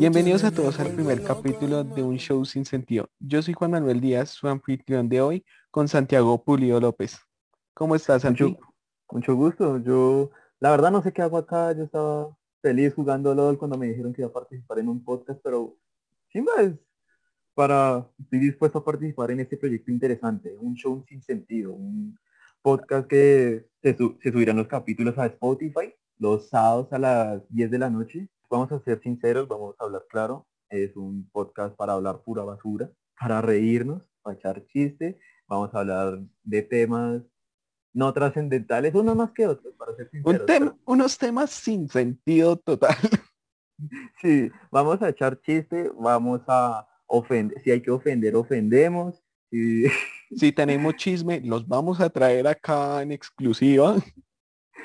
Bienvenidos a todos al primer capítulo de un show sin sentido. Yo soy Juan Manuel Díaz, su anfitrión de hoy, con Santiago Pulido López. ¿Cómo estás, Santiago? Mucho, mucho gusto. Yo, la verdad, no sé qué hago acá. Yo estaba feliz jugando LOL cuando me dijeron que iba a participar en un podcast, pero chimba es para, estoy dispuesto a participar en este proyecto interesante, un show sin sentido, un podcast que se, se subirán los capítulos a Spotify los sábados a las 10 de la noche. Vamos a ser sinceros, vamos a hablar claro. Es un podcast para hablar pura basura, para reírnos, para echar chistes. Vamos a hablar de temas no trascendentales, unos más que otros, para ser Un sinceros. tem- pero- unos temas sin sentido total. Sí, vamos a echar chiste, vamos a ofender, si hay que ofender, ofendemos. Si tenemos chisme, los vamos a traer acá en exclusiva.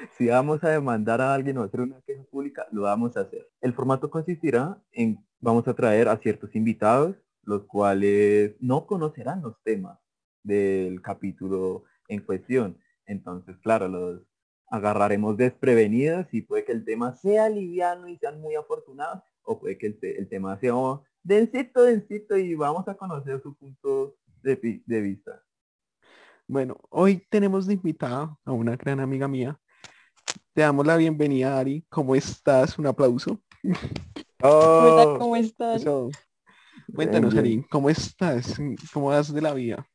si vamos a demandar a alguien o hacer una queja pública, lo vamos a hacer. El formato consistirá en, vamos a traer a ciertos invitados, los cuales no conocerán los temas del capítulo en cuestión. Entonces, claro, los agarraremos desprevenidos y puede que el tema sea liviano y sean muy afortunados, o puede que el, el tema sea oh, densito, densito y vamos a conocer su punto de, de vista. Bueno, hoy tenemos de invitada a una gran amiga mía. Te damos la bienvenida, Ari. ¿Cómo estás? Un aplauso. Hola, Oh, ¿cómo estás? Eso. Cuéntanos, bien. Ari, ¿cómo estás? ¿Cómo vas de la vida?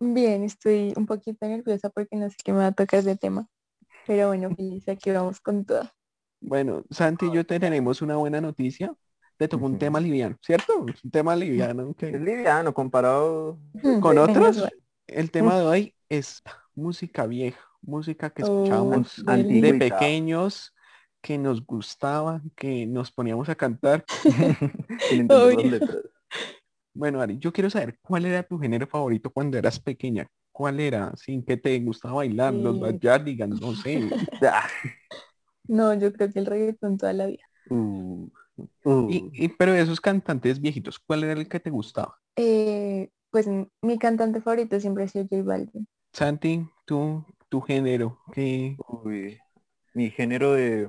Bien, estoy un poquito nerviosa porque no sé qué me va a tocar de tema. Pero bueno, feliz, aquí vamos con todo. Bueno, Santi y yo te tenemos una buena noticia. Te tocó un tema liviano, ¿cierto? Un tema liviano. que es liviano comparado Con menos otros, el tema de hoy es música vieja, música que Oh, escuchábamos sí. de Antigüita. pequeños, que nos gustaba, que nos poníamos a cantar. Bueno, Ari, yo quiero saber cuál era tu género favorito cuando eras pequeña. ¿Cuál era? ¿Sin que te gustaba bailar? Los Eh. Backyardigans, no sé. Ah, No, yo creo que el reggaetón toda la vida. uh, uh. Y, y- pero de esos cantantes viejitos, ¿cuál era el que te gustaba? Eh, pues mi cantante favorito siempre ha sido J Balvin. Santi, tú, tu género, que Uy, mi género de,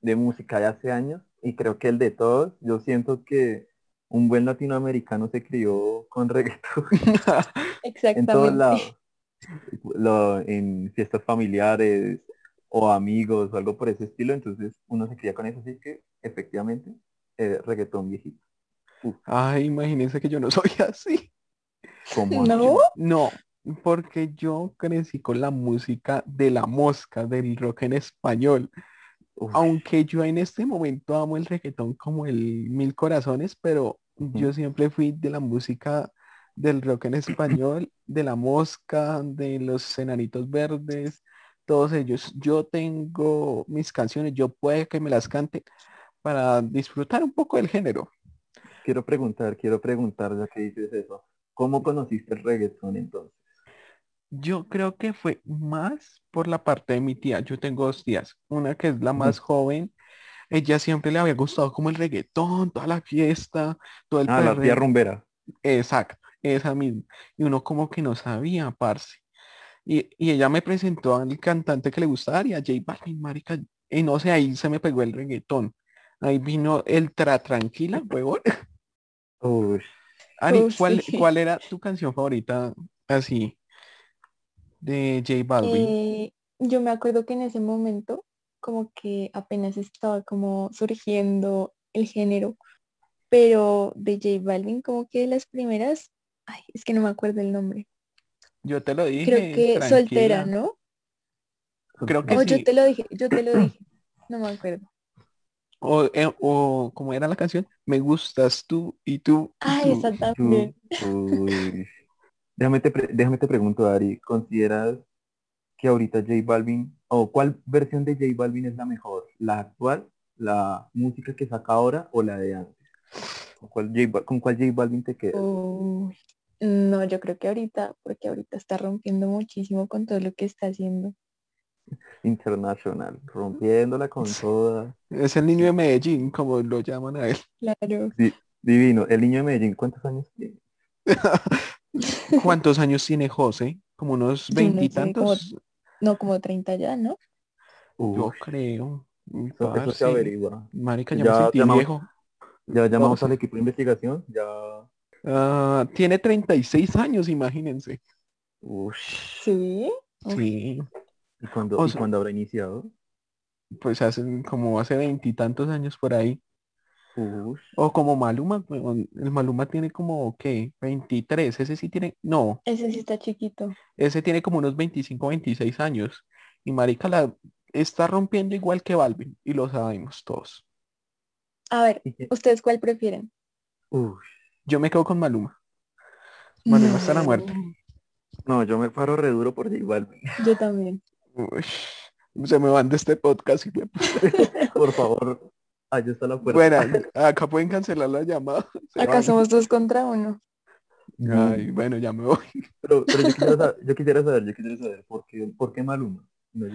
de música de hace años y creo que el de todos, yo siento que un buen latinoamericano se crió con reggaetón en todos Exactamente. lados. Lo- en fiestas familiares o amigos o algo por ese estilo, entonces uno se cría con eso, así que efectivamente eh, reggaetón viejito. Ay, imagínense que yo no soy así. Como No, No, porque yo crecí con la música de la mosca, del rock en español. Uf, Aunque yo en este momento amo el reggaetón como el mil corazones, pero yo siempre fui de la música del rock en español, de la mosca, de los enanitos verdes, todos ellos. Yo tengo mis canciones, yo puedo que me las cante para disfrutar un poco del género. quiero preguntar, quiero preguntar ya que dices eso. ¿Cómo conociste el reggaetón entonces? Yo creo que fue más por la parte de mi tía. Yo tengo dos tías. Una que es la más joven. Ella siempre le había gustado como el reggaetón, toda la fiesta, todo el Ah, la tía perreo. rumbera. Exacto, esa misma. Y uno como que no sabía, parce. Y, y ella me presentó al cantante que le gustaba y a J Balvin, marica. Y no sé, ahí se me pegó el reggaetón. Ahí vino el tra tranquila, huevón. Uy, Ari, ¿cuál, cuál era tu canción favorita así de J Balvin? Eh, yo me acuerdo que en ese momento como que apenas estaba como surgiendo el género, pero de J Balvin como que de las primeras, ay, es que no me acuerdo el nombre. Yo te lo dije, Creo que soltera, tranquila. ¿no? Creo que O yo sí. te lo dije, yo te lo dije. No me acuerdo. O, eh, o como era la canción, me gustas tú y tú y Ah, tú. esa tú, también. uy. Déjame te, pre- déjame te pregunto, Ari, ¿consideras que ahorita J Balvin, o cuál versión de J Balvin es la mejor? ¿La actual, la música que saca ahora o la de antes? ¿Con cuál J, con cuál J Balvin te quedas? No, yo creo que ahorita, porque ahorita está rompiendo muchísimo con todo lo que está haciendo. Internacional, rompiéndola con toda. Es el niño de Medellín, como lo llaman a él. Claro. Di- divino. El niño de Medellín, ¿cuántos años tiene? ¿Cuántos años tiene José? Como unos veintitantos. No, como 30 ya, ¿no? Yo Uf, creo. Eso, eso se parce, averigua. Marica, ya, Ya- me sentí me- viejo. Ya llamamos al equipo de investigación, ya... Ah, tiene 36 años, imagínense. Ush. Sí. Uf. Sí, ¿Y cuándo, O ¿y cuándo habrá iniciado? pues hace como hace veintitantos años por ahí. O como Maluma, el Maluma tiene como, ¿qué? 23, ese sí tiene, no, Ese sí está chiquito. ese tiene como unos 25, 26 años. Y Marica la está rompiendo igual que Balvin, y lo sabemos todos. A ver, ¿Y? ¿ustedes cuál prefieren? Ush. Yo me quedo con Maluma. Maluma está la muerte. No, yo me paro re duro por J Balvin. Yo también. Uy, se me van de este podcast. puta. Por favor, allá está la puerta. Bueno, acá pueden cancelar la llamada. Se Acá van. somos dos contra uno. Ay, bueno, ya me voy. Pero, pero yo, quisiera saber, yo quisiera saber, yo quisiera saber, ¿por qué, por qué Maluma? No.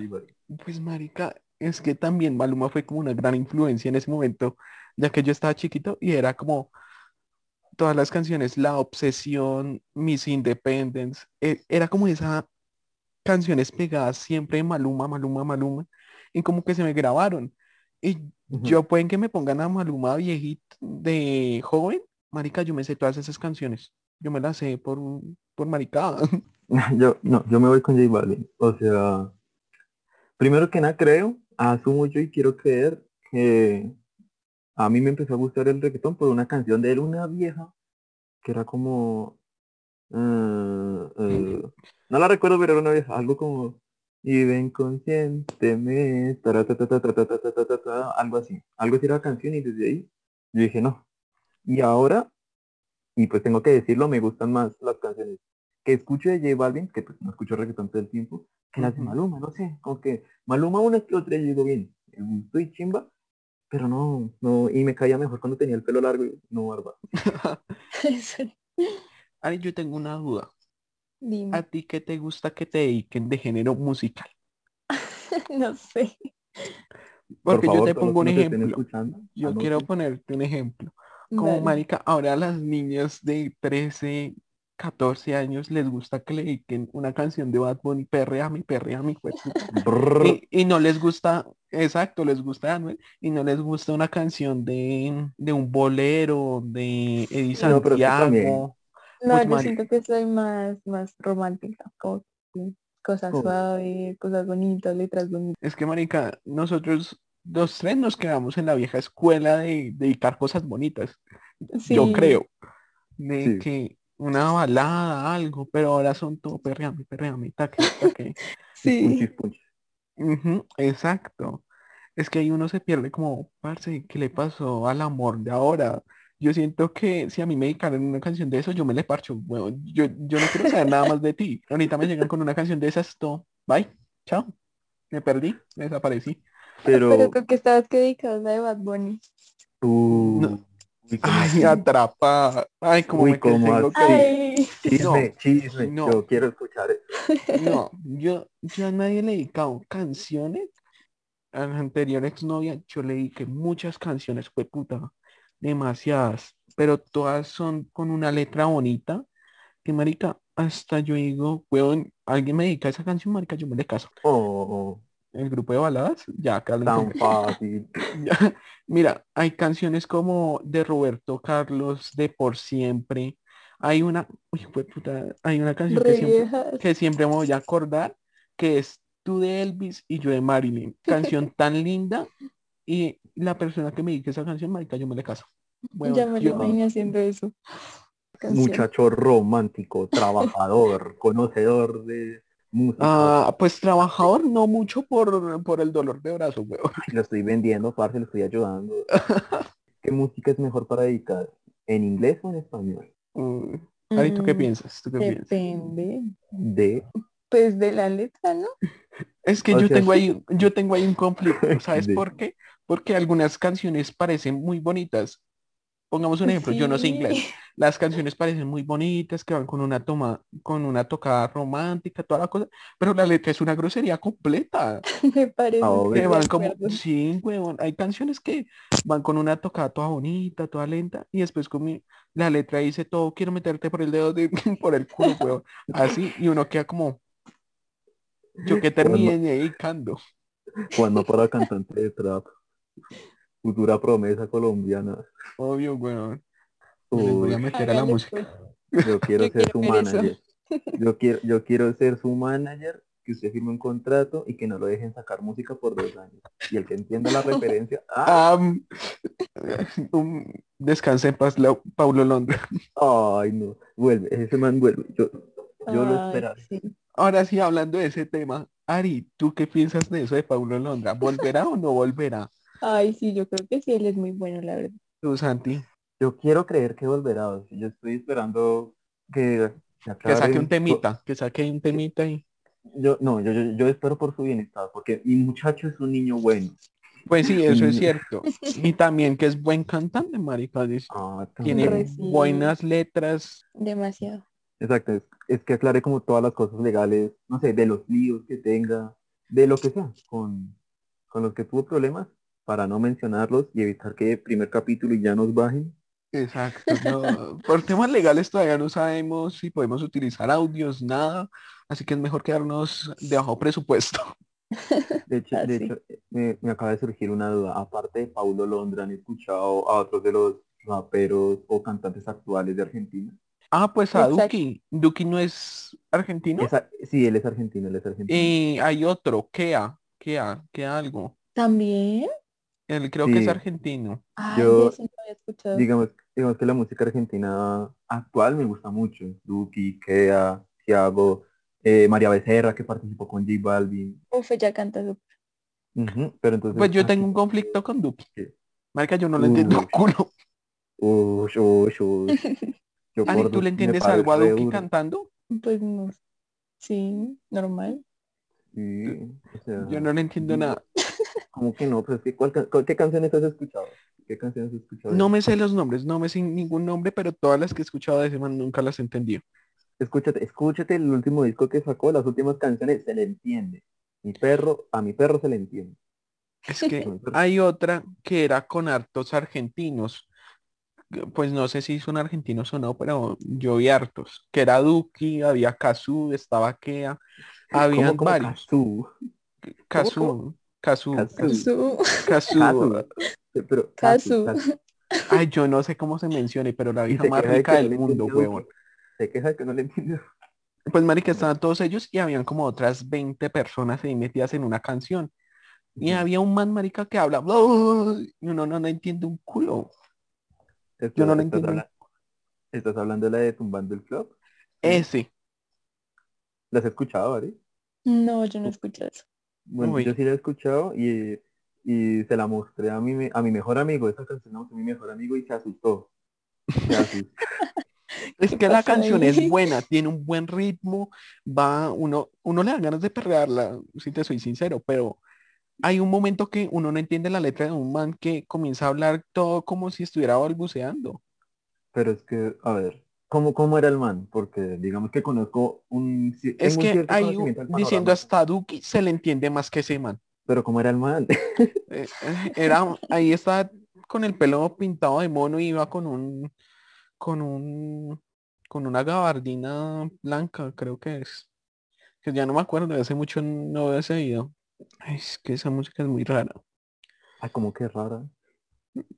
Pues marica, es que también Maluma fue como una gran influencia en ese momento, ya que yo estaba chiquito y era como todas las canciones, La Obsesión, Miss Independence, e- era como esas canciones pegadas siempre de Maluma, Maluma, Maluma, y como que se me grabaron. Y yo pueden que me pongan a Maluma viejito de joven, marica, yo me sé todas esas canciones. Yo me las sé por, por maricada. Yo, no, yo me voy con J Balvin. O sea, primero que nada creo, asumo yo y quiero creer que a mí me empezó a gustar el reggaetón por una canción de él, una vieja, que era como... eh, eh, no la recuerdo, pero era una vieja, algo como y ven conscientemente, algo así, algo así era la canción y desde ahí yo dije no. Y ahora, y pues tengo que decirlo, me gustan más las canciones que escucho de J Balvin, que pues no escucho reggaetón todo el tiempo, que las de Maluma, no sé, como que Maluma una que otra yo digo bien, estoy chimba, pero no, no, y me caía mejor cuando tenía el pelo largo y no barba. Ari, yo tengo una duda. Dime. ¿A ti qué te gusta que te dediquen de género musical? No sé. Por Porque favor, yo te pongo un ejemplo. escuchando, Yo anoten. quiero ponerte un ejemplo. Como Dale. marica, ahora a las niñas de 13, 14 años les gusta que le dediquen una canción de Bad Bunny, perrea mi, perrea mi. Brrr. Y, y no les gusta, exacto, les gusta Anuel, y no les gusta una canción de, de un bolero, de Eddie Santiago. No, Pues, yo siento que soy más, más romántica, como que cosas Oh. suaves, cosas bonitas, letras bonitas. Es que, marica, nosotros los tres nos quedamos en la vieja escuela de dedicar cosas bonitas. Yo Sí. creo. De Sí. que una balada, algo, pero ahora son todo perreame, perreame, taque, taque. Sí. Ujú, exacto. Es que ahí uno se pierde como, parce, ¿qué le pasó al amor de ahora? Yo siento que si a mí me dedicaran una canción de eso, yo me le parcho, weón. Yo, yo no quiero saber nada más de ti. Ahorita me llegan con una canción de esas, todo. Bye, chao. Me perdí, me desaparecí. Pero, Pero creo que estabas que dedicado a la de Bad Bunny. uh, No. uy, ¿cómo Ay, así? atrapa. Ay, como Uy, me ¿cómo tengo que Ay, Chisme, No, chisme, no. yo quiero escuchar eso. No, yo, yo a nadie le he dedicado canciones. A la anterior exnovia yo le dediqué muchas canciones, fue puta, demasiadas, pero todas son con una letra bonita. Que marica, hasta yo digo, weón, alguien me dedica esa canción, marica, yo me le caso. Oh, El grupo de baladas, ya, lo tan fácil. Ya, Mira, hay canciones como de Roberto Carlos, de Por Siempre. Hay una, uy, fue puta, hay una canción que re siempre, que siempre me voy a acordar, que es tú de Elvis y yo de Marilyn. Canción tan linda y la persona que me dice esa canción, marica, yo me le caso. Bueno, ya me lo yo- imaginé haciendo eso. Canción. Muchacho romántico, trabajador, conocedor de música. Ah, pues trabajador no mucho por, por el dolor de brazo, weón. Lo estoy vendiendo, parce, lo estoy ayudando. ¿Qué música es mejor para dedicar? ¿En inglés o en español? Mm, Ari, ¿tú qué Mm, piensas? ¿Tú qué piensas? Depende. De Pues de la letra, ¿no? Es que O yo sea, tengo ahí, yo tengo ahí un conflicto, ¿sabes De- por qué? Porque algunas canciones parecen muy bonitas. Pongamos un ejemplo, yo no sé inglés. Las canciones parecen muy bonitas, que van con una toma, con una tocada romántica, toda la cosa, pero la letra es una grosería completa. Me parece. Ah, Que van como, sí, huevón, hay canciones que van con una tocada toda bonita, toda lenta, y después con mi- la letra dice todo, quiero meterte por el dedo de, por el culo, huevón. Así, y uno queda como, yo que terminé dedicando. Juan no para cantante de trap. Futura promesa colombiana. Obvio, weón. Les voy a meter a la música. pues. yo quiero Yo ser quiero su eso. manager. Yo quiero, yo quiero ser su manager, que usted firme un contrato y que no lo dejen sacar música por dos años. Y el que entienda la referencia, ah, um, descanse en paz, Paulo Londra. ay no, vuelve, ese man vuelve. Yo, yo lo esperaba. sí. Ahora sí, hablando de ese tema, Ari, ¿tú qué piensas de eso de Paulo Londra? ¿Volverá o no volverá? Ay, sí, yo creo que sí, él es muy bueno, la verdad. Tú, Santi, Yo quiero creer que volverá. o sea, Yo estoy esperando que se que saque un temita, que saque un temita y... Yo, no, yo, yo, yo espero por su bienestar, porque mi muchacho es un niño bueno. Pues sí, eso es cierto. Y también que es buen cantante, marica. Ah, Tiene buenas letras. Demasiado. Exacto, es, es que aclare como todas las cosas legales, no sé, de los líos que tenga, de lo que sea, con, con los que tuvo problemas, para no mencionarlos y evitar que el primer capítulo y ya nos bajen. Exacto. no, por temas legales todavía no sabemos si podemos utilizar audios, nada. Así que es mejor quedarnos de bajo presupuesto. De hecho, Ah, de sí. hecho me, me acaba de surgir una duda. Aparte de Paulo Londra, ¿han escuchado a otros de los raperos o cantantes actuales de Argentina? Ah, pues a Exacto. Duki. Duki no es argentino. Esa- sí, él es argentino, él es argentino. Y hay otro, Kea, Kea, Kea algo. ¿También? Él creo que es argentino. Ay, Yo- no había escuchado. Digamos, digamos que la música argentina actual me gusta mucho. Duki, Kea, Thiago, eh, María Becerra, que participó con J Balvin. Uf, ella canta súper. Ujú, Pero entonces... Pues yo ah, tengo un conflicto con Duki. ¿Qué? Marica, yo no le entiendo Uy. un culo. Ush, ush, ush. Yo ¿tú le Duki entiendes algo a Duki cantando? Pues no. Sí, normal. Sí, o sea, Yo no le entiendo nada. ¿Cómo que no? Pues, ¿qué, cuál ¿qué canciones has escuchado? ¿Qué canciones has escuchado? No me sé los nombres, no me sé ningún nombre, pero todas las que he escuchado de ese man nunca las entendí. Escúchate, escúchate el último disco que sacó, las últimas canciones, se le entiende. Mi perro, a mi perro se le entiende. Es que hay otra que era con hartos argentinos. Pues no sé si son argentinos o no, pero yo vi hartos. Que era Duki, había Kazú, estaba Kea, habían ¿Cómo, cómo varios. Kazú, Kazú. Su, Kazú. Cazú. Pero, Cazú. Cazú. Ay, yo no sé cómo se mencione, pero la vieja más rica del mundo, huevón. Se queja que no le entiende. Pues marica, estaban todos ellos y habían como otras 20 personas ahí metidas en una canción. Y había un man marica que habla y uno no, no entiende un culo. Estás- Yo no lo estás entiendo. ¿Estás hablando de la de Tumbando el Club? Ese. ¿La has escuchado, Ari? No, yo no escucho eso. Bueno, Uy. yo sí la he escuchado y, y se la mostré a mi, me- a mi mejor amigo. Esa canción la mostré a mi mejor amigo y se asustó. Se asustó. Es ¿Qué que la canción ahí? es buena, tiene un buen ritmo, va, uno, uno le da ganas de perrearla, si te soy sincero, pero hay un momento que uno no entiende la letra de un man que comienza a hablar todo como si estuviera balbuceando. Pero es que, a ver, ¿cómo, cómo era el man? Porque digamos que conozco un... Es un que cierto hay del diciendo hasta Duki se le entiende más que ese man. Pero ¿cómo era el man? Eh, eh, era, ahí está con el pelo pintado de mono y iba con un, con un, con una gabardina blanca, creo que es. Que ya no me acuerdo, hace mucho no veo ese video. Ay, es que esa música es muy rara. Ay, como que rara.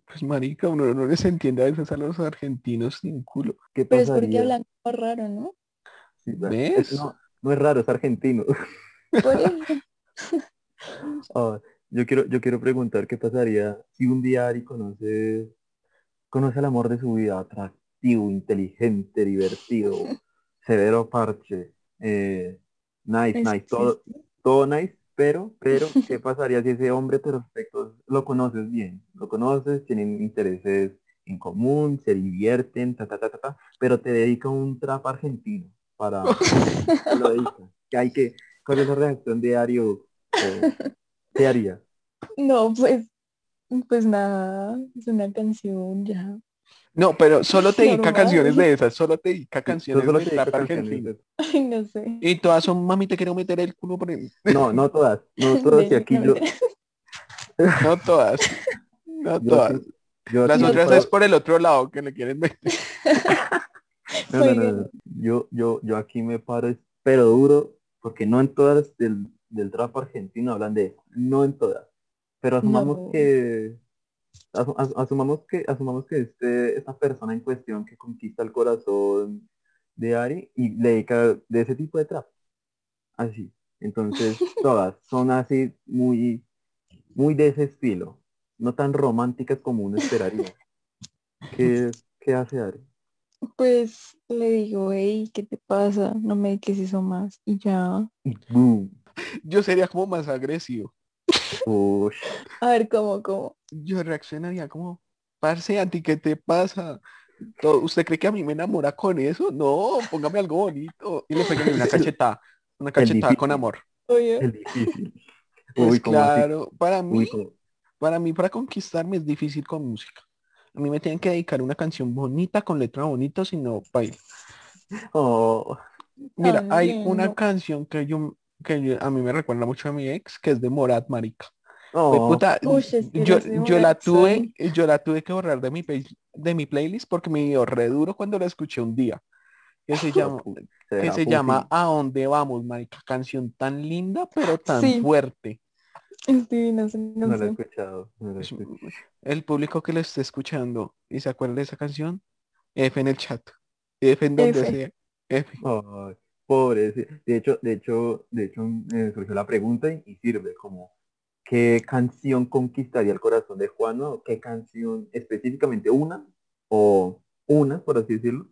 Pues marica, uno no les entiende a veces a los argentinos ni un culo. ¿Qué Pero es porque hablan como raro, ¿no? Sí, va- ¿Ves? es- no, no es raro, es argentino. Por eso. Ah, yo quiero, yo quiero preguntar qué pasaría si un día Ari conoce, conoce el amor de su vida, atractivo, inteligente, divertido, severo parche, eh, nice, nice, todo, todo nice, pero, pero, ¿qué pasaría si ese hombre perfecto lo conoces bien? Lo conoces, tienen intereses en común, se divierten, ta, ta, ta, ta, ta, pero te dedica un trap argentino para, te lo dedica. Que hay que, ¿cuál es la reacción de Ario? Eh, ¿Qué haría? No, pues, pues nada, es una canción ya. No, pero solo te dedica canciones de esas, solo te dedica canciones Solo de canciones argentino. Ay, no sé. Y todas son, mami, te quiero meter el culo por el... No, no todas, no todas, y aquí no, yo. No todas. No yo todas. yo Las otras puedo- es por el otro lado que le quieren meter. No, no, no, Oigan. no. Yo, yo, yo aquí me paro, pero duro, porque no en todas del, del trap argentino hablan de eso, no en todas. Pero asumamos No. que, asu- asu- asumamos que, asumamos que este, esta persona en cuestión que conquista el corazón de Ari y le dedica de ese tipo de trap. Así. Entonces, todas son así muy, muy de ese estilo. No tan románticas como uno esperaría. ¿Qué, qué hace Ari? Pues le digo, hey, ¿qué te pasa? No me dediques eso más. Y ya. Boom. Yo sería como más agresivo. A ver, ¿cómo, cómo? Yo reaccionaría como, parce, ¿a ti qué te pasa? ¿Usted cree que a mí me enamora con eso? No, póngame algo bonito. Y le pegué una cachetada, una cachetada con amor. Oye, Es difícil. Pues Uy, ¿cómo así? claro, para mí, para mí, para conquistarme es difícil con música. A mí me tienen que dedicar una canción bonita, con letra bonita, si no, baila. Oh, Mira, hay una canción que yo, que yo- a mí me recuerda mucho a mi ex, que es de Morat, marica. Oh, puta, Ush, es que yo, la tuve, yo la tuve que borrar de mi, play- de mi playlist porque me dio re duro cuando la escuché un día. Que se llama, que se llama ¿A dónde vamos, marica? Canción tan linda, pero tan Sí. fuerte. es divina esa No la he escuchado. no la he Es- escuchado. El público que lo esté escuchando y se acuerda de esa canción, F en el chat. F en donde F. sea. F. Ay, pobre. De hecho, de hecho, de hecho, me surgió la pregunta y, y sirve como ¿qué canción conquistaría el corazón de Juana? ¿O qué canción específicamente una o una, por así decirlo,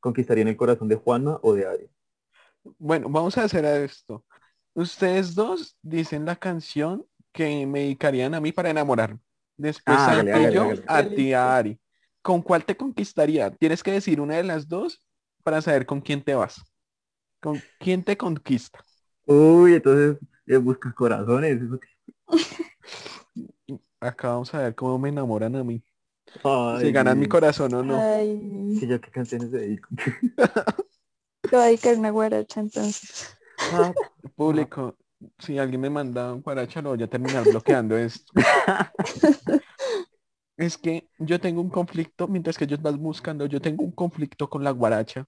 conquistaría en el corazón de Juana o de Ari? Bueno, vamos a hacer esto. Ustedes dos dicen la canción que me dedicarían a mí para enamorarme. Después Ah, yo a ti a Ari. ¿Con cuál te conquistaría? Tienes que decir una de las dos para saber con quién te vas. ¿Con quién te conquista? Uy, entonces eh, busca corazones. eso que- Acá vamos a ver cómo me enamoran a mí. Ay, Si ganan mi corazón o no. Ay, yo qué canciones dedico. te voy a dedicar una guaracha entonces. Ah, Público, si alguien me manda un guaracha, lo voy a terminar bloqueando esto. Es que yo tengo un conflicto, mientras que ellos van buscando, yo tengo un conflicto con la guaracha.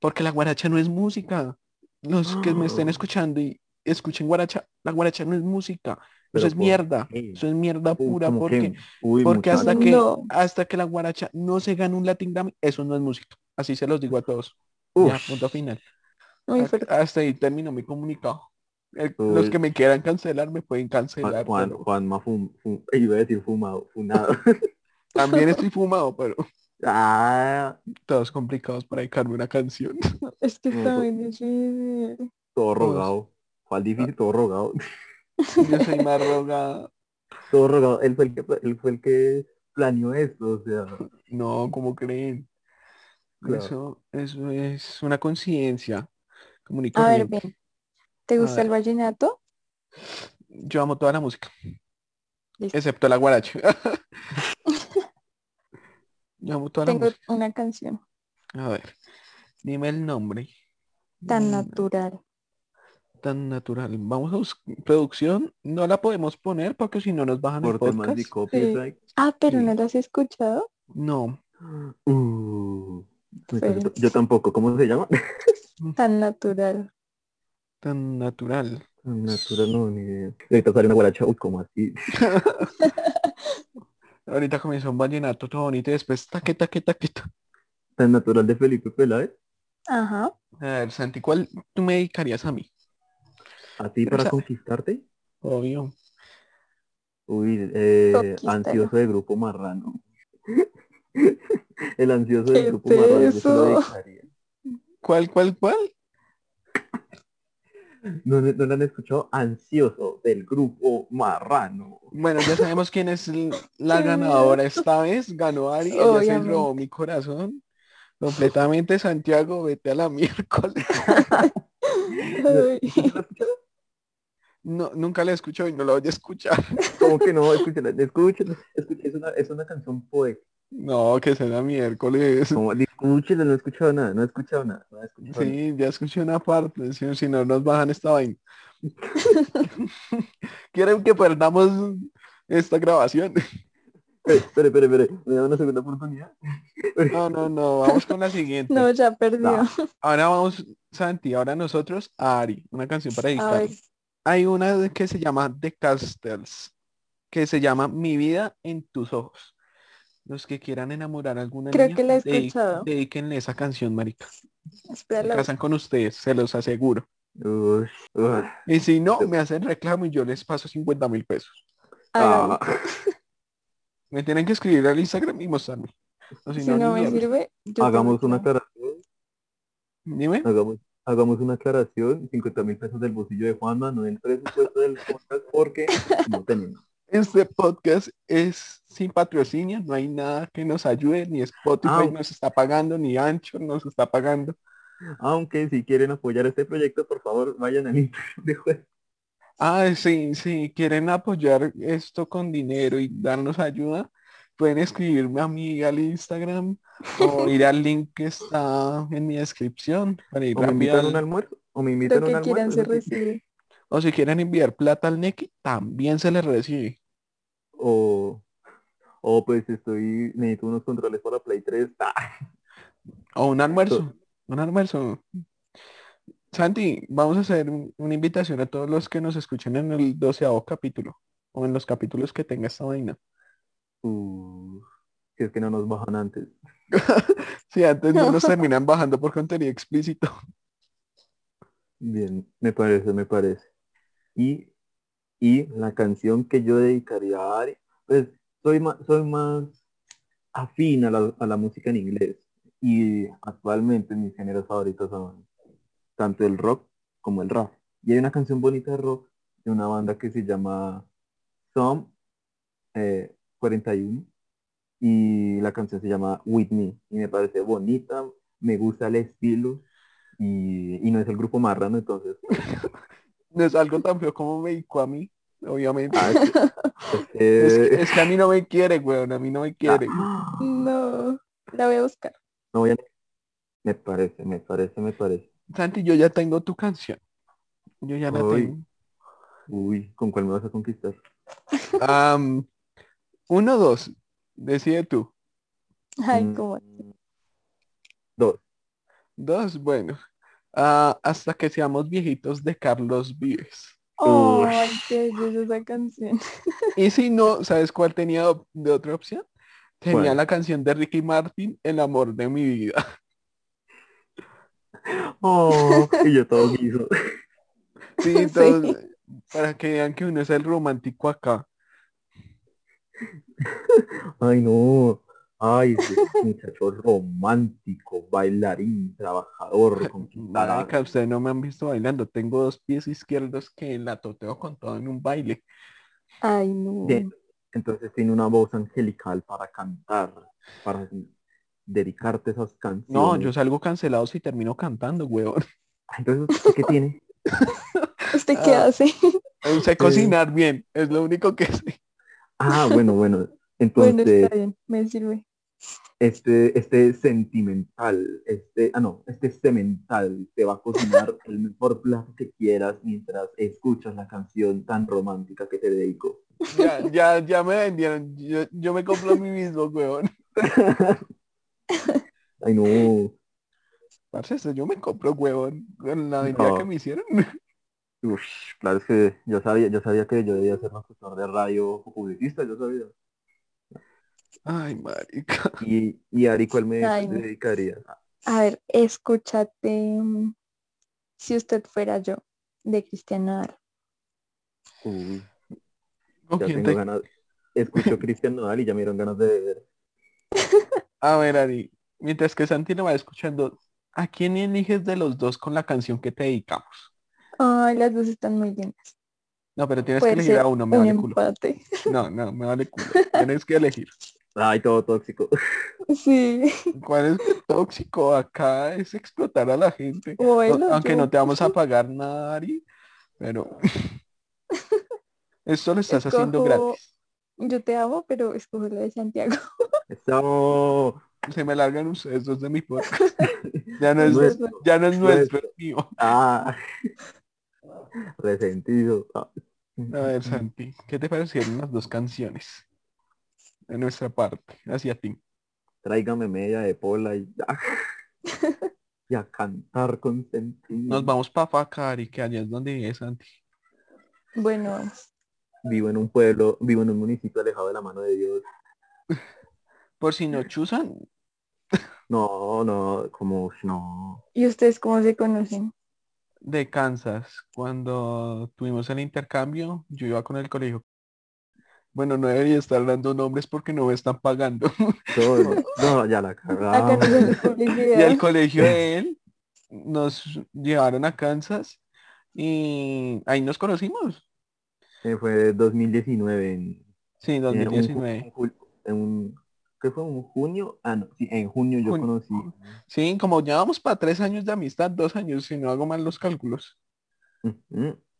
Porque la guaracha no es música. Los que me estén escuchando y escuchen guaracha, la guaracha no es música. Eso ¿Pero es mierda. qué? Eso es mierda pura. como Porque, uy, porque hasta que, No. hasta que la guaracha no se gane un Latin Grammy, eso no es música. Así se los digo a todos. Uf. Ya, punto final. Muy Hasta-. Hasta ahí terminó mi comunicado. El- los que me quieran cancelar me pueden Juan, cancelar. Juan, pero Juanma fum, fum- iba a decir fumado, funado. También estoy fumado, pero ah, todos complicados para dedicarme una canción. Es que está pues- difícil. todo rogado. ¿Cuál difícil? Todo rogado. Yo soy más rogada. Todo rogado. Él fue el que, él fue el que planeó esto, o sea. No, como creen? Claro. Eso, eso es una y A ver, ven. ¿Te gusta el vallenato? Yo amo toda la música, Listo. excepto la guaracha. Yo amo toda la Tengo música. una canción A ver, dime el nombre. tan natural. Tan natural. Vamos a buscar producción. No la podemos poner porque si no nos bajan el Por de podcast. copyright. Ah, pero Sí. ¿no lo has escuchado? No. Uh, yo, tampoco. ¿Cómo se llama? Tan natural. Tan natural. Natural, no, ni idea. Ahorita sale una guaracha. Uy, ¿cómo así? Ahorita comenzó un vallenato todo bonito y después taque, taque, taque. ta. Tan natural de Felipe Peláez. Ajá. A ver, Santi, ¿cuál tú me dedicarías a mí? ¿A ti para conquistarte? Obvio. Uy, eh, ansioso de grupo marrano. El ansioso del ¿Qué grupo es marrano. eso? ¿Cuál, cuál, cuál? ¿No, no lo han escuchado? Ansioso del grupo marrano. Bueno, ya sabemos quién es la ganadora esta vez. Ganó Ari, ella se robó mi corazón. Completamente Santiago, vete a la miércoles. Ay, ¿Sí lo has escuchado? No, nunca la escucho y no la voy a escuchar. ¿Cómo que no? Escúchala, escúchala, escúchala, es una, es una canción poética. No, que será miércoles. Como, escúchala, no he escuchado nada, no he escuchado nada, no he escuchado nada. Sí, ya escuché una parte, si, si no nos bajan esta vaina. ¿Quieren que perdamos esta grabación? Espere, espere, espere, ¿me da una segunda oportunidad? No, no, no, vamos con la siguiente. no, ya perdió. No. Ahora vamos, Santi, ahora nosotros a Ari, una canción para A dedicar. ver, Hay una que se llama The Castles. que se llama Mi vida en tus ojos. Los que quieran enamorar a alguna Creo niña, que la he dedi- escuchado. dedíquenle esa canción, marica. Se Espérala. casan con ustedes, se los aseguro. Y si no, me hacen reclamo y yo les paso 50 mil pesos. Hágalo. Ah, Me tienen que escribir al Instagram y mostrarme. O si, Si no, no me sirve, yo hagamos una aclaración. Dime. Hagamos, hagamos una aclaración. 50 mil pesos del bolsillo de Juanma, no del presupuesto del podcast porque no tenemos. Este podcast es sin patrocinio, no hay nada que nos ayude, ni Spotify Ah. nos está pagando, ni Ancho nos está pagando. Aunque si quieren apoyar este proyecto, por favor, vayan al Instagram de Juan. Ah, sí, si quieren apoyar esto con dinero y darnos ayuda, pueden escribirme a mí al Instagram o ir al link que está en mi descripción para ir O me invitan al- un almuerzo. O me invitan Lo a un que quieran almuerzo. se recibe. O si quieren enviar plata al Neki, también se les recibe. O, o pues estoy, necesito unos controles para Play 3. Ah, O un almuerzo. Un almuerzo. Santi, vamos a hacer un- una invitación a todos los que nos escuchen en el doceavo capítulo. O en los capítulos que tenga esta vaina. Uh, si es que no nos bajan antes. Si antes no nos terminan bajando por contenido explícito. Bien, me parece, me parece. Y, y la canción que yo dedicaría a Ari, pues soy más, soy más afín a la, a la música en inglés. Y actualmente mis géneros favoritos son tanto el rock como el rap. Y hay una canción bonita de rock de una banda que se llama Some eh, 41 y la canción se llama With Me y me parece bonita, me gusta el estilo y, y no es el grupo marrano, entonces No es algo tan feo como me dedicó a mí, obviamente. ah, es, Es, eh, que, es que a mí no me quiere, weón, a mí no me quiere. ah, No, la voy a buscar. no voy a- me parece, me parece, me parece. Santi, yo ya tengo tu canción. Yo ya la tengo. Uy, ¿con cuál me vas a conquistar? Uno, dos. Decide tú. Ay, Mm, cómo. Dos. Dos, bueno. Ah, hasta que seamos viejitos de Carlos Vives. Ay, qué belleza esa canción. Y si no, ¿sabes cuál tenía de otra opción? Tenía ¿Cuál? la canción de Ricky Martin, El amor de mi vida. Oh, y yo todo guiso. Sí, Sí. todos, para que vean que uno es el romántico acá. Ay, no. Ay, ese muchacho romántico, bailarín, trabajador, conquistador. Marica, ustedes no me han visto bailando. Tengo dos pies izquierdos que la toteo con todo en un baile. Ay, no. De- entonces tiene una voz angelical para cantar, para dedicarte esas canciones. No, yo salgo cancelado si termino cantando, weón. Ay, Entonces, ¿usted ¿qué tiene? ¿Usted qué Ah. hace? Sé cocinar bien, es lo único que sé. Ah, bueno, bueno. Bueno, Entonces, está bien, me sirve. este, este sentimental, este, ah no, este semental te va a cocinar el mejor plato que quieras mientras escuchas la canción tan romántica que te dedico. Ya, ya, ya me vendieron. Yo, yo me compro a mí mismo, weón. Ay, no. Parce, yo me compro, weón. Con la vendida No. que me hicieron. Uf, claro es que yo sabía, yo sabía que yo debía ser locutor de radio o publicista, yo sabía. Ay, marica. Y, y Ari, ¿cuál me Ay, dedicaría? A ver, escúchate mm, Si usted fuera yo, de Cristian Nodal. Uy, ¿Con ya quién tengo te- ganas. Escucho Cristian Nodal y ya me dieron ganas de beber. A ver, Ari, mientras que Santi lo va escuchando, ¿a quién eliges de los dos con la canción que te dedicamos? Ay, las dos están muy llenas. No, pero tienes que elegir a uno, me un vale culo. empate. No, no, me vale culo. Tienes que elegir. Ay, todo tóxico. Sí. ¿Cuál es el tóxico? Acá es explotar a la gente. O el No, aunque no te vamos a pagar nada, Ari, pero esto lo estás haciendo gratis. Yo te amo, pero escojo la de Santiago. Eso. Se me largan ustedes dos de mi podcast. Ya no es, Nuestro. ya no es nuestro, es mío. Ah. Resentido. Ah. A ver, Santi, ¿qué te parecieron las dos canciones? De nuestra parte, hacia ti. Tráigame media de pola y ya. y a cantar con sentido. Nos vamos para Facari, que allá es donde vive Santi. Bueno, vivo en un pueblo, vivo en un municipio alejado de la mano de Dios. Por si no chusan, No, no, como no. ¿Y ustedes cómo se conocen? De Kansas, cuando tuvimos el intercambio, yo iba con el colegio. Bueno, no debería estar dando nombres porque no me están pagando. Todo- no, ya la cagamos. Y al colegio de él nos llevaron a Kansas y ahí nos conocimos. Eh, fue 2019 en, Sí, en un, ju- 2019. en jul- en un- ¿qué fue? ¿Un junio? Ah, no, sí, en junio yo Junio. conocí. Sí, como ya vamos para tres años de amistad, dos años, si no hago mal los cálculos.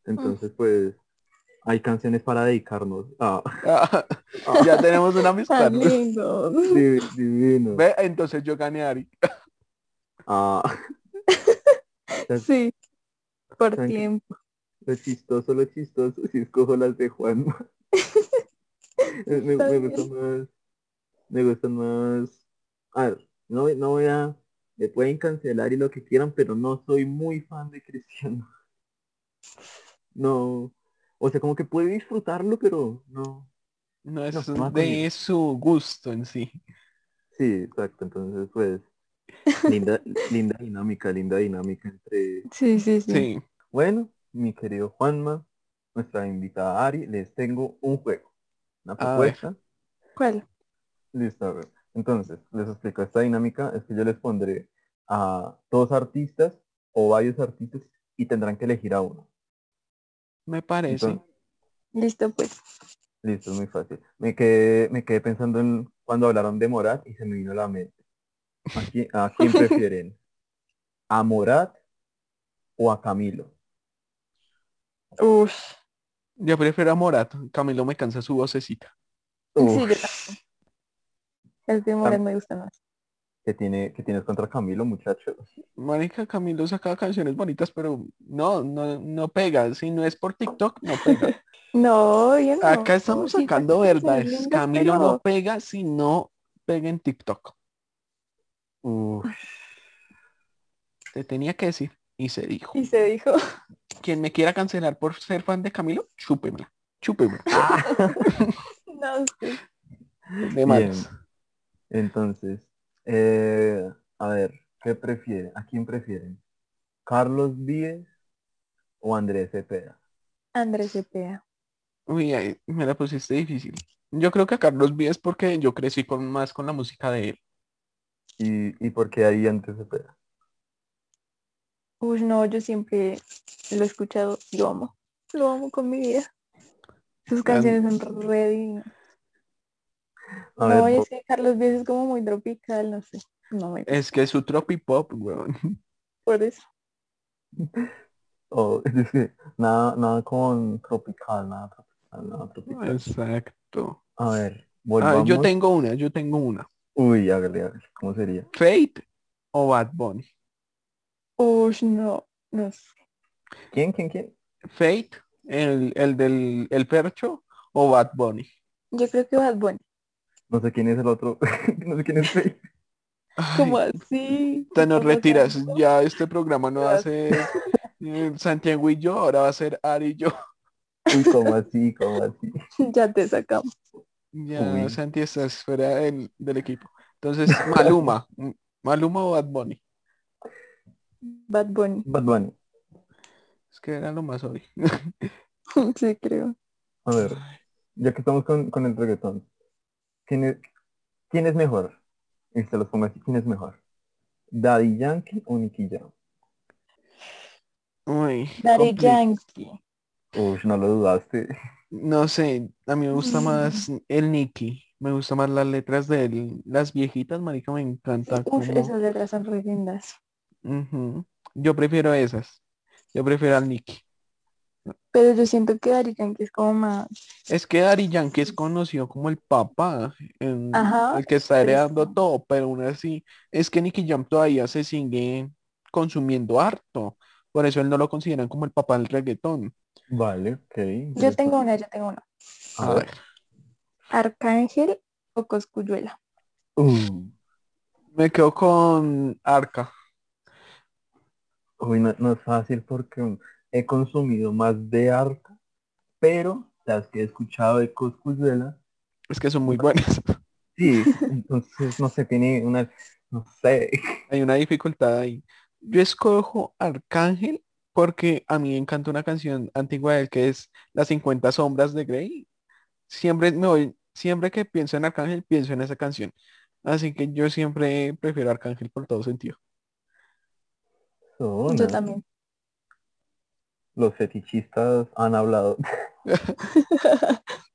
Entonces, pues, hay canciones para dedicarnos. Ah, Ah, ya tenemos una amistad. Tan lindo. divi- divino. Ve, entonces yo gané a Ari. Ah, Sí. Por tiempo. lo chistoso, lo chistoso, si escojo las de Juan. me, me- más, me gustan más. A ver, no, voy- no voy a, me pueden cancelar y lo que quieran, pero no soy muy fan de Cristiano. No, o sea, como que puede disfrutarlo, pero no. No es No, de su gusto en sí. Sí, exacto, entonces pues, linda, linda dinámica, linda dinámica entre Sí, sí, sí. Sí. Bueno, mi querido Juanma, nuestra invitada Ari, les tengo un juego, una propuesta. ¿Cuál? Listo, a ver. Entonces, les explico esta dinámica, es que yo les pondré a dos artistas o varios artistas y tendrán que elegir a uno. Me parece. Entonces, Listo, pues. listo, es muy fácil. Me quedé, me quedé pensando en cuando hablaron de Morat y se me vino a la mente. ¿A quién, a quién prefieren? ¿A Morat o a Camilo? Uf. Yo prefiero a Morat. Camilo me cansa su vocecita. Sí, yo. El de Morat me gusta más. ¿qué, tiene, ¿Qué tienes contra Camilo, muchachos? Marica, Camilo saca canciones bonitas, pero no, no, no pega. Si no es por TikTok, no pega. No, yo no. Acá estamos Sí, sacando verdades. lindas, Camilo pero- no pega si no pega en TikTok. Uf, Te tenía que decir. Y se dijo. Y se dijo. Quien me quiera cancelar por ser fan de Camilo, chúpemela. Chúpemela. No sé. De Bien. Entonces, eh, a ver, ¿qué prefieren? ¿A quién prefieren? ¿Carlos Díez o Andrés Cepeda? Andrés Cepeda. Uy, ahí me la pusiste difícil. Yo creo que a Carlos Víez porque yo crecí con más con la música de él. ¿Y, y por qué ahí Andrés Cepeda? Uy, no, yo siempre lo he escuchado y lo amo. Lo amo con mi vida. Sus canciones son re divinas. A No, ver, es que Carlos Vives es como muy tropical, no sé. No me Es que es su tropipop, weón. por eso. oh, es que nada, nada con tropical, nada tropical, nada tropical. Exacto. A ver, Ah, volvamos. yo tengo una, yo tengo una. Uy, hágale, hágale, ¿cómo sería? Fate o Bad Bunny. Uy, no, no sé. ¿Quién, quién, quién? Fate, el, el del el percho o Bad Bunny. Yo creo que Bad Bunny. No sé quién es el otro, no sé quién es Faye. ¿Cómo así? te nos ¿Cómo retiras. tanto? Ya este programa no va a ser eh, Santiago y yo, ahora va a ser Ari y yo. Uy, ¿cómo así? ¿Cómo así? Ya te sacamos. Ya Uy. Santi estás fuera del, del equipo. Entonces, Maluma. Maluma o Bad Bunny. Bad Bunny. Bad Bunny. Es que era lo más obvio. Sí, creo. A ver, ya que estamos con, con el reggaetón, ¿quién es, quién es mejor? Y se los pongo así, ¿quién es mejor? ¿Daddy Yankee o Nicky Jam? Uy, Daddy Yankee. Uy, no lo dudaste. No sé, a mí me gusta Mm. más el Nicky. Me gusta más las letras de él. Las viejitas, marica, me encanta. Uf, esas letras son re lindas. Yo prefiero esas. Yo prefiero al Nicky. Pero yo siento que Daddy Yankee es como más... Es que Daddy Yankee es conocido como el papá, en- Ajá, el que está heredando todo, pero aún así, es que Nicky Jam todavía se sigue consumiendo harto. Por eso él no lo consideran como el papá del reggaetón. Vale, ok. Yo tengo una, yo tengo una. A ver. Arcángel o Coscuyuela. Uh, Me quedo con Arca. uy, no, no es fácil porque he consumido más de Arca, pero las que he escuchado de Coscuzuela, Es que son muy buenas. sí, entonces no sé, tiene una, no sé, Hay una dificultad ahí. Yo escojo Arcángel porque a mí me encanta una canción antigua de él que es Las 50 sombras de Grey. Siempre me voy, siempre que pienso en Arcángel, pienso en esa canción. Así que yo siempre prefiero Arcángel por todo sentido. Zona. Yo también. Los fetichistas han hablado.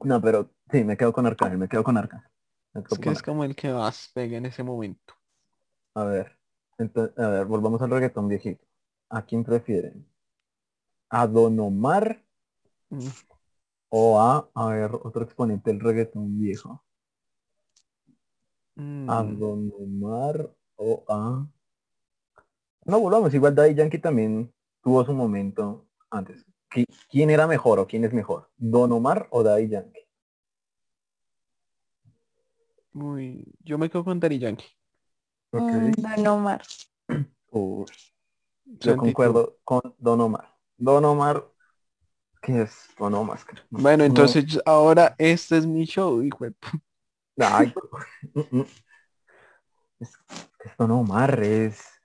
No, pero sí, me quedo con Arcángel, me quedo con Arcángel. Quedo Es que es como el que más pega en ese momento. A ver, entonces, a ver, volvamos al reggaetón viejito. ¿A quién prefieren? ¿A Don Omar Mm, o a, a ver, otro exponente del reggaetón viejo? ¿A mm, Don Omar o a... No, volvamos, igual Daddy Yankee también tuvo su momento antes. ¿Qui- ¿Quién era mejor o quién es mejor? ¿Don Omar o Daddy Yankee? Uy, yo me quedo con Daddy Yankee. Ok. Mm, Don Omar. Uy, yo concuerdo con Don Omar. Don Omar, ¿qué es Don Omar? No, Bueno, no. entonces ahora este es mi show, hijo de Ay, mm, mm. es, es Don Omar, es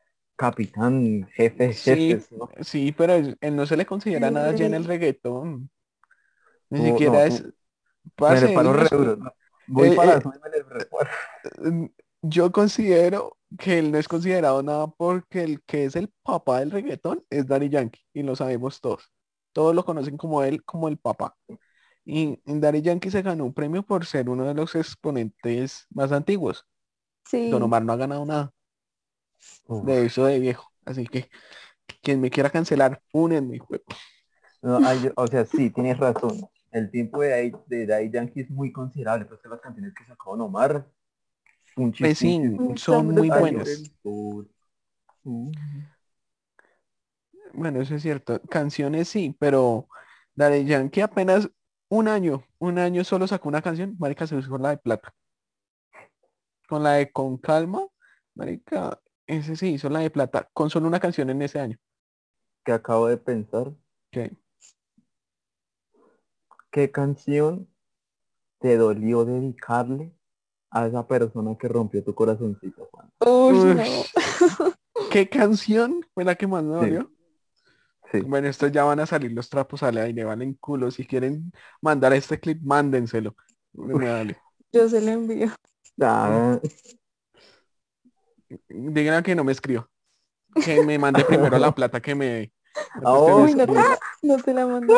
capitán, jefe, Sí, jefes, ¿no? sí, pero él no se le considera nada ya en el Sí. reggaetón. Ni Tú- siquiera no, es... tú- Me re duro, ¿no? Voy Eh, para eh, me. Mm, Yo considero que él no es considerado nada porque el que es el papá del reggaetón es Daddy Yankee y lo sabemos todos. Todos lo conocen como él, como el papá. Y Daddy Yankee se ganó un premio por ser uno de los exponentes más antiguos. Sí. Don Omar no ha ganado nada Uf. de eso de viejo. Así que quien me quiera cancelar, únenme. hijo de- No, o sea, sí, tienes razón. El tiempo de Daddy, de Daddy Yankee es muy considerable, pero es que las canciones que sacó Omar, un Pues sí, son muy buenas. Bueno, eso es cierto. Canciones sí, pero Daddy Yankee apenas un año, un año solo sacó una canción, marica, se usó la de plata. Con la de Con Calma, marica, ese sí hizo la de plata, con solo una canción en ese año. que acabo de pensar, Que ¿qué canción te dolió dedicarle a esa persona que rompió tu corazoncito, Juan? Uy, Uy. no. ¿Qué canción fue la que más me dolió? Sí. Bueno, estos ya van a salir los trapos al aire, valen culo. Si quieren mandar este clip, mándenselo. Me vale. Yo se lo envío. Ah, Digan que no me escriba. Que me mande primero la plata que me dé. Que oh, no, no te la mandó.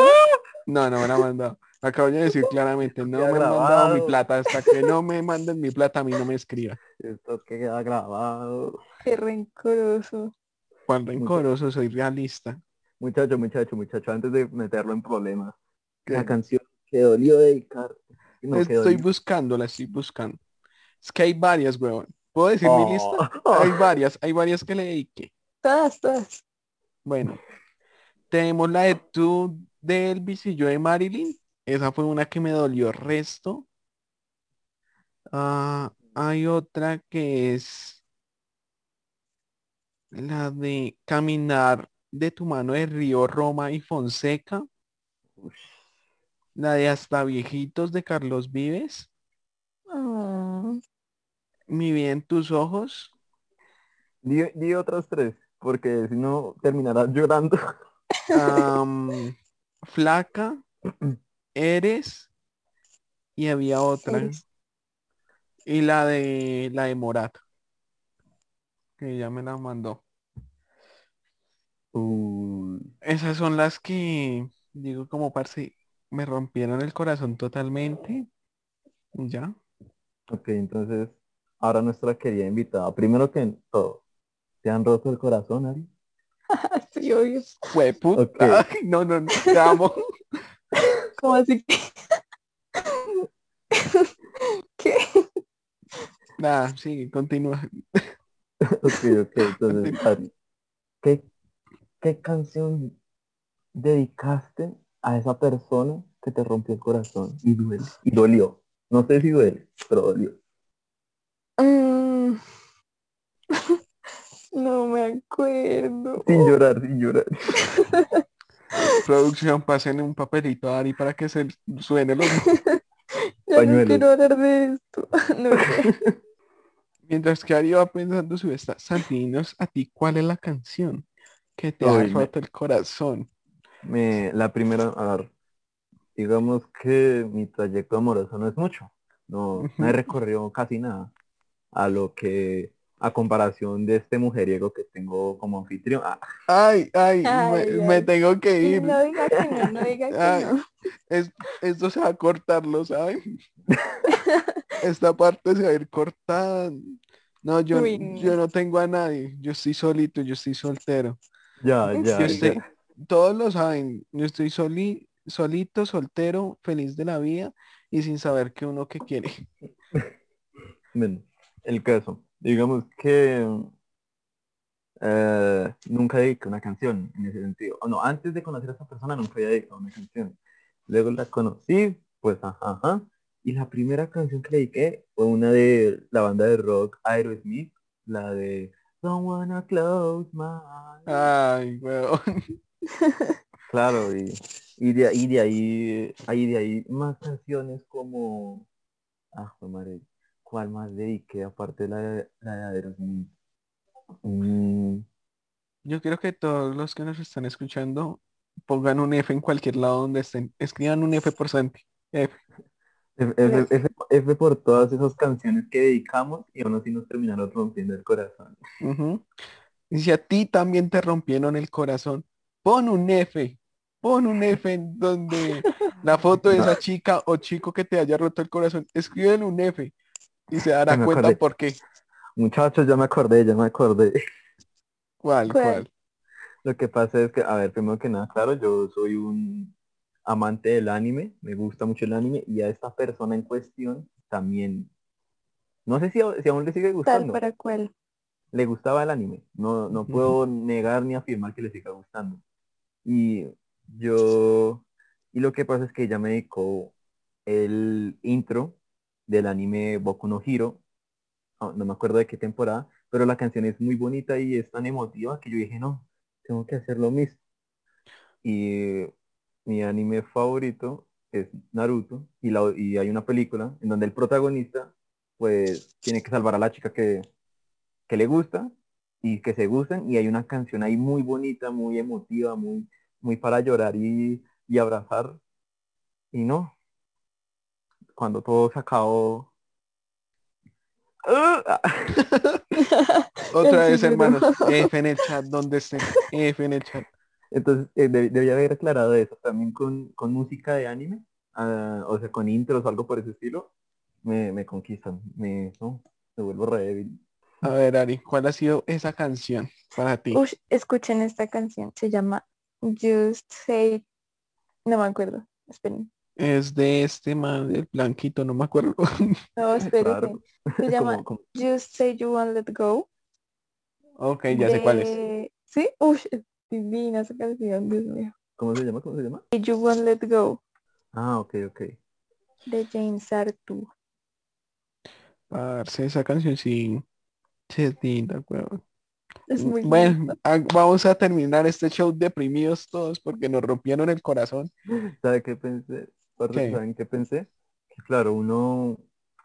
No, no me la mandado. Acabo de decir claramente, no me han mandado mi plata. Hasta que no me manden mi plata, a mí no me escriba. esto queda grabado. Qué rencoroso. Juan Rencoroso, soy realista. Muchacho, muchacho, muchacho, antes de meterlo en problemas, ¿Qué? la canción que dolió dedicar. No, que Estoy dolió. buscando, la estoy buscando. Es que hay varias, huevón. ¿Puedo decir mi lista? Oh. Hay varias, hay varias que le dediqué. Todas, todas. Bueno, tenemos la de tú de Elvis y yo de Marilyn. Esa fue una que me dolió resto. Ah, hay otra que es la de caminar de tu mano de Río Roma y Fonseca. La de hasta viejitos de Carlos Vives. Ah, Mi vida en tus ojos. Di, di otras tres, porque si no terminarás llorando. flaca. Eres. Y había otra. Eres. Y la de la de Morat. Que ya me la mandó. Esas son las que digo como parce, me rompieron el corazón totalmente. Ya. ok, entonces, ahora nuestra querida invitada. Primero que todo, ¿te han roto el corazón, Ari? sí, obvio. Fue puta. Ok. Ay, no, no, no, te amo. ¿Cómo así que? ¿Qué? Nada, sí, continúa. ok, ok, entonces, Ari, ¿qué, ¿qué canción dedicaste a esa persona que te rompió el corazón y duele? Y dolió. No sé si duele, pero dolió. Mm. No me acuerdo. Sin llorar, sin llorar. Producción, pasen un papelito a Ari para que se suene los... Ya no quiero hablar de esto. No sé. Mientras que Ari va pensando su esta, Santinos, a ti, ¿cuál es la canción que te ha me- roto el corazón? Me, la primera, a ver, digamos que mi trayecto amoroso no es mucho. No, no he recorrido casi nada. A lo que, a comparación de este mujeriego que tengo como anfitrión. ah, Ay, ay, me, Ay, me ay. tengo que ir. No diga que no, no diga que Ay. no. Es- esto se va a cortar, ¿lo saben? Esta parte se va a ir cortada. No, yo, Uy, yo no tengo a nadie. Yo estoy solito, yo estoy soltero. ya, ¿En ya, Yo todos lo saben, yo estoy soli, solito, soltero, feliz de la vida y sin saber qué uno que quiere. Bueno, el caso. Digamos que eh, nunca dediqué una canción en ese sentido. O no, antes de conocer a esa persona nunca había dedicado una canción. Luego la conocí, pues ajá, ajá. Y la primera canción que le dediqué fue una de la banda de rock Aerosmith, la de Don't wanna close my eyes. Ay, weón. Claro, y, y de, y de ahí, ahí de ahí más canciones como, ah, madre, ¿cuál más dediqué aparte de la de, la de Aerosmith? Mm, Yo quiero que todos los que nos están escuchando pongan un F en cualquier lado donde estén. Escriban un F por Santi. F. F, F- F- F por todas esas canciones que dedicamos y aún así nos terminaron rompiendo el corazón. Ujú. Y si a ti también te rompieron el corazón, pon un F. Pon un F en donde la foto de esa chica o chico que te haya roto el corazón, escriben un F y se dará cuenta acordé. por qué. Muchachos, ya me acordé, ya me acordé. ¿Cuál, ¿Cuál? cuál? Lo que pasa es que, a ver, primero que nada, claro, yo soy un amante del anime, me gusta mucho el anime y a esta persona en cuestión también, no sé si, a- si aún le sigue Tal gustando, para cual. le gustaba el anime, no, no puedo negar ni afirmar que le siga gustando. Y yo, y lo que pasa es que ella me dedicó el intro del anime Boku no Hero, ah, no me acuerdo de qué temporada, pero la canción es muy bonita y es tan emotiva que yo dije, no, tengo que hacer lo mismo. Y mi anime favorito es Naruto y, la, y hay una película en donde el protagonista pues tiene que salvar a la chica que, que le gusta y que se gustan y hay una canción ahí muy bonita, muy emotiva, muy, muy para llorar y, y abrazar. Y no, cuando todo se acabó... Otra vez, hermanos. F en el chat, donde estén. F en el chat. Entonces, eh, deb- debía haber aclarado eso también con, con música de anime, ah, o sea, con intros o algo por ese estilo, me, me conquistan, me, no, me vuelvo re débil. A ver, Ari, ¿cuál ha sido esa canción para ti? Ush, escuchen esta canción. Se llama Just Say. No me acuerdo. Esperen. Es de este man, el blanquito, no me acuerdo. No. Claro. Se llama como- Just Say You Won't Let Go. ok, ya sé cuál es. ¿Sí? Es divina esa canción, Dios mío. ¿Cómo se llama? ¿Cómo se llama? You Won't Let Go Ah, ok, ok. de James Arthur. Parce, esa canción sí, sí es linda, weón. Es muy Bueno, linda. ah, vamos a terminar este show deprimidos todos porque nos rompieron el corazón. ¿Sabe qué pensé? ¿Qué? ¿Saben qué pensé? Que claro, uno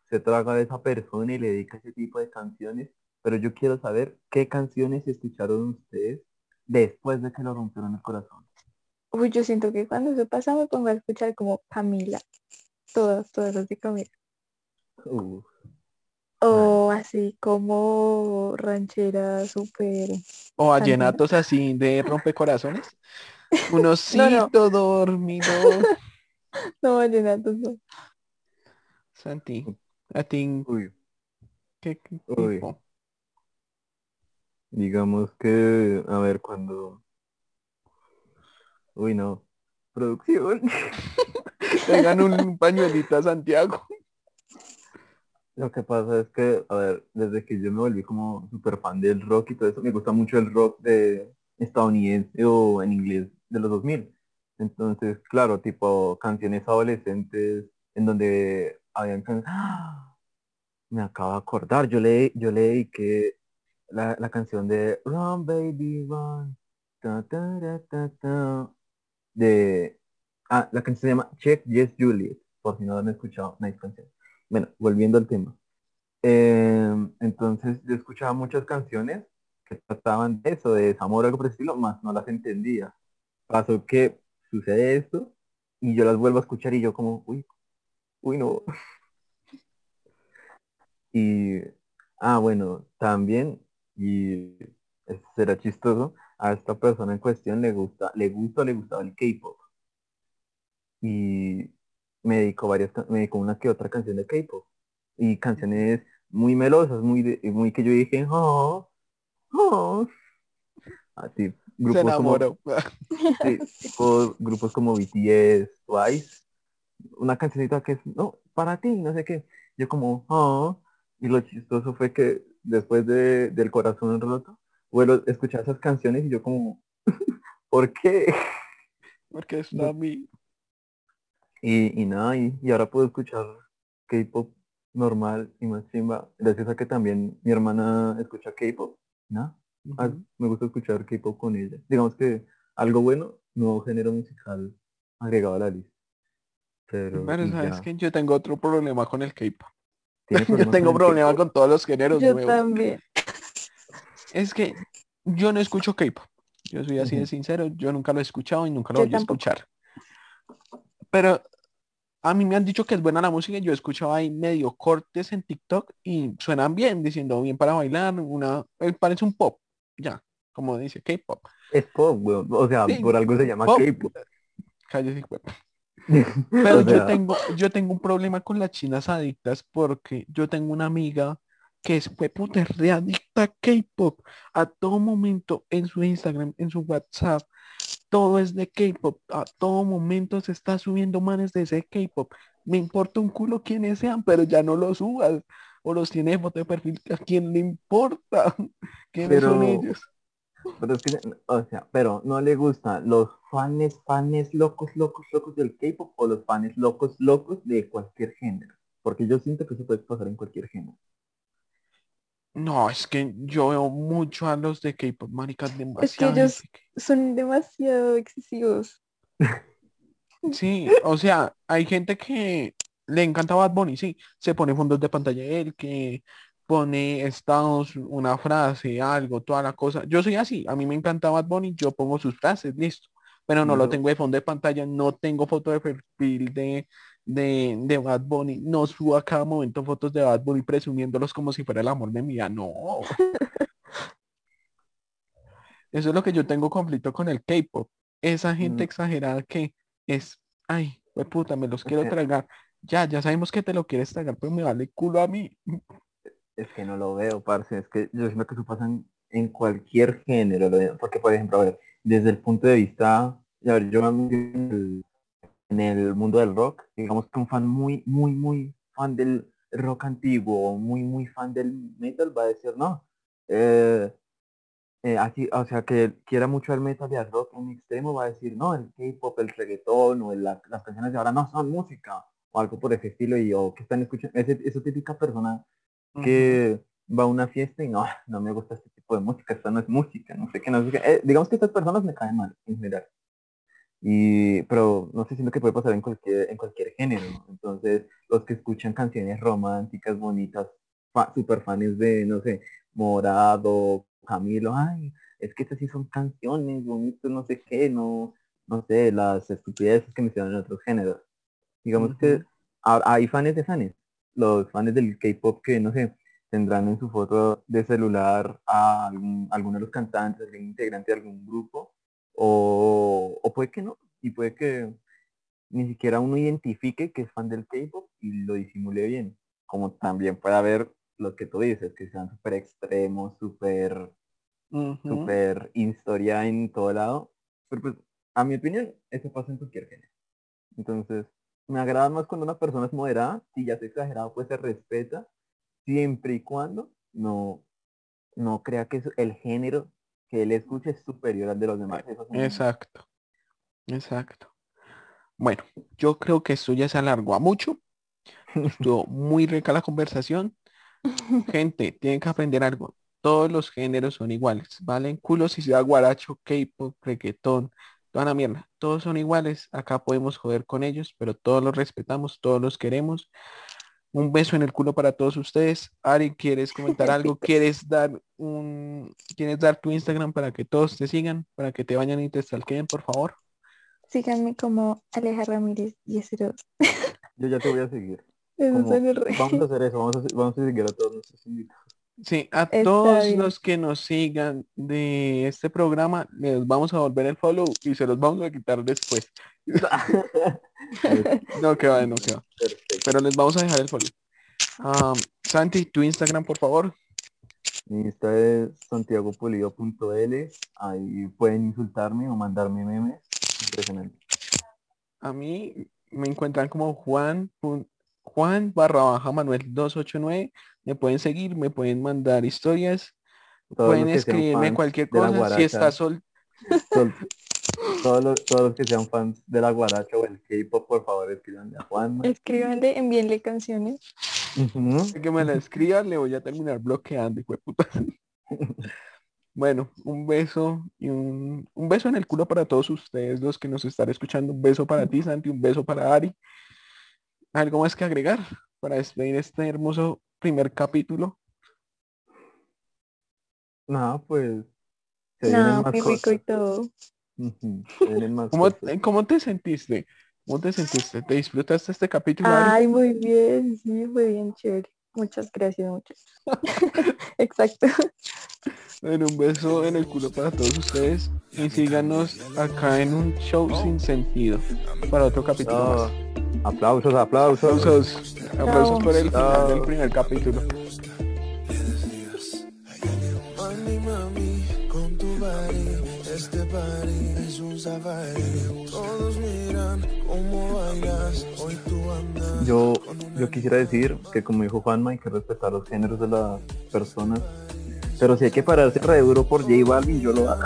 se traga de esa persona y le dedica ese tipo de canciones, pero yo quiero saber qué canciones escucharon ustedes después de que lo rompieron el corazón. Uy, yo siento que cuando eso pasa me pongo a escuchar como Camila. Todas, todas las de Camila. Uf. O así como ranchera súper. O vallenatos así de rompecorazones. Un osito dormido. No, vallenatos no. Santi, a ti, Uy, ¿qué, qué Uy. tipo? digamos que, a ver, cuando... Uy, no. Producción. Tengan un pañuelito a Santiago. Lo que pasa es que, a ver, desde que yo me volví como súper fan del rock y todo eso, me gusta mucho el rock de estadounidense o en inglés de los 2000. Entonces, claro, tipo canciones adolescentes en donde habían can- ¡Ah! Me acabo de acordar, yo le, yo le dediqué la, la canción de Run Baby Run. De... Ah, la canción se llama Check Yes Juliet, por si no lo han escuchado, nice canción. Bueno, volviendo al tema. Em, entonces yo escuchaba muchas canciones que trataban de eso, de desamor algo por el estilo, más no las entendía. Pasó que sucede esto y yo las vuelvo a escuchar y yo como, uy, uy no. Y, ah, bueno, también, y será chistoso, a esta persona en cuestión le gusta, le gusta le gustaba el K-pop. Y me dedicó varias, me dedicó una que otra canción de K-pop. Y canciones muy melosas, muy, de- muy que yo dije, oh, oh. Así, Se grupos como, sí, tipo grupos como BTS, Twice, una cancionita que es, no, para ti, no sé qué. Yo como, oh, y lo chistoso fue que después de, del corazón roto, a escuchar esas canciones y yo como, ¿por qué? Porque está a mí. Y, y nada, y, y ahora puedo escuchar K-pop normal y más chimba, gracias a que también mi hermana escucha K-pop, ¿no? Ah, me gusta escuchar K-pop con ella. Digamos que algo bueno, nuevo género musical agregado a la lista. Pero, Pero y sabes ya. que yo tengo otro problema con el K-pop. ¿Tiene Yo tengo con problema con todos los géneros Yo nuevos. también. Es que yo no escucho K-pop. Yo soy así de sincero, yo nunca lo he escuchado y nunca lo Yo voy a escuchar. Pero a mí me han dicho que es buena la música y yo he escuchado ahí medio cortes en TikTok y suenan bien, diciendo bien para bailar, una eh, parece un pop, ya, como dice K-pop. Es pop, weón. O sea, Sí, por algo se llama pop. K-pop. Hijo de Pero O yo tengo, yo tengo un problema con las chinas adictas porque yo tengo una amiga que es puta, es re adicta a K-pop. A todo momento en su Instagram, en su WhatsApp, todo es de K-pop. A todo momento se está subiendo manes de ese K-pop. Me importa un culo quiénes sean, pero ya no los subas. O los tiene foto de perfil. ¿A quién le importa? ¿Quiénes son Pero- ellos? pero es que, o sea, pero no le gustan los fans, fans locos, locos, locos del K-pop o los fans locos, locos de cualquier género. Porque yo siento que eso puede pasar en cualquier género. No, es que yo veo mucho a los de K-pop, maricas, demasiado. ellos- gente que- Son demasiado excesivos. Sí, o sea, hay gente que le encanta Bad Bunny, sí, se pone fondos de pantalla él, que pone estados, una frase, algo, toda la cosa. Yo soy así, a mí me encanta Bad Bunny, yo pongo sus frases, listo, pero no lo tengo de fondo de pantalla, no tengo foto de perfil de, de, de Bad Bunny, no subo a cada momento fotos de Bad Bunny presumiéndolos como si fuera el amor de mi vida, no. Eso es lo que yo tengo conflicto con el K-pop. Esa gente Mm. exagerada que es, ay, pues puta, me los quiero tragar. Ya, ya sabemos que te lo quieres tragar, pero me vale culo a mí. Es que no lo veo, parce. Es que yo siento que eso pasa en, cualquier género. Porque, por ejemplo, a ver, desde el punto de vista, a ver, yo en el, mundo del rock, digamos que un fan muy, muy, muy fan del rock antiguo, muy, muy fan del metal, va a decir, no, eh, eh, así, o sea, que quiera mucho el metal y el rock en extremo, va a decir, no, el K-pop, el reggaetón o el- la- las canciones de ahora no son música, o algo por ese estilo, y o que están escuchando, ese, esa típica persona que va a una fiesta y no, no me gusta este tipo de música, esta no es música, no sé qué, no sé qué. Eh, digamos que estas personas me caen mal en general. Y, pero no sé, siento que puede pasar en cualquier, en cualquier género. ¿no? Entonces, los que escuchan canciones románticas, bonitas, fa- super fans de, no sé, Morado, Camilo, ay, es que estas sí son canciones bonitas, no sé qué, no, no sé, las estupideces que mencionan en otros géneros. Digamos que a- hay fans de fans los fans del K-pop que, no sé, tendrán en su foto de celular a algún, alguno de los cantantes, algún integrante de algún grupo, o, o puede que no, y puede que ni siquiera uno identifique que es fan del K-pop y lo disimule bien, como también puede haber lo que tú dices, que sean súper extremos, súper, Ujú. súper historia en todo lado, pero pues, a mi opinión, eso pasa en cualquier género. Entonces, me agrada más cuando una persona es moderada, si ya es exagerado, pues se respeta, siempre y cuando no, no crea que el género que él escucha es superior al de los demás. Exacto. Exacto. Bueno, yo creo que esto ya se alargó a mucho. Estuvo muy rica la conversación. Gente, tienen que aprender algo. Todos los géneros son iguales, ¿vale? Culo si sea guaracho, K-pop, reggaetón, toda la mierda. Todos son iguales. Acá podemos joder con ellos, pero todos los respetamos, todos los queremos. Un beso en el culo para todos ustedes. Ari, ¿quieres comentar algo? ¿Quieres dar un quieres dar tu Instagram para que todos te sigan, para que te vayan y te stalkeen, por favor? Síganme como Aleja Ramírez y Yo ya te voy a seguir. Como- Vamos a hacer eso, vamos a, vamos a seguir a todos nuestros invitados. Sí, a Está todos bien. los que nos sigan de este programa, les vamos a volver el follow y se los vamos a quitar después. No, que va, no, que va. Pero les vamos a dejar el follow. Ah, Santi, tu Instagram, por favor. Mi Insta es santiagopolido.l. Ahí pueden insultarme o mandarme memes. Impresionante. A mí me encuentran como Juan, Juan barra baja Manuel 289. Me pueden seguir, me pueden mandar historias, Todos pueden escribirme cualquier cosa. Si está sol, sol- todos, los, todos los que sean fans de la guaracha o el K-pop, por favor, escribanle a Juan. Escríbanle, envíenle canciones. Que me la escriban, le voy a terminar bloqueando, hijo de puta. Bueno, un beso y un, un beso en el culo para todos ustedes, los que nos están escuchando. Un beso para ti, Santi, un beso para Ari. ¿Algo más que agregar para despedir este hermoso primer capítulo? No, pues. Se No, más muy rico y todo. ¿Cómo, cosas. ¿Cómo te sentiste? ¿Cómo te sentiste? ¿Te disfrutaste este capítulo? Ay, muy bien, sí, muy bien, chévere. Muchas gracias, muchas. Exacto. Bueno, un beso en el culo para todos ustedes y síganos acá en un show sin sentido para otro capítulo No, más. aplausos, aplausos. Aplausos, aplausos por el final del primer capítulo. Mami, mami, con tu body, este party es un safari. Todos miran cómo bailas, hoy tú andas. Yo, yo quisiera decir que como dijo Juanma hay que respetar los géneros de las personas. Pero si hay que pararse re duro por J Balvin, yo lo hago.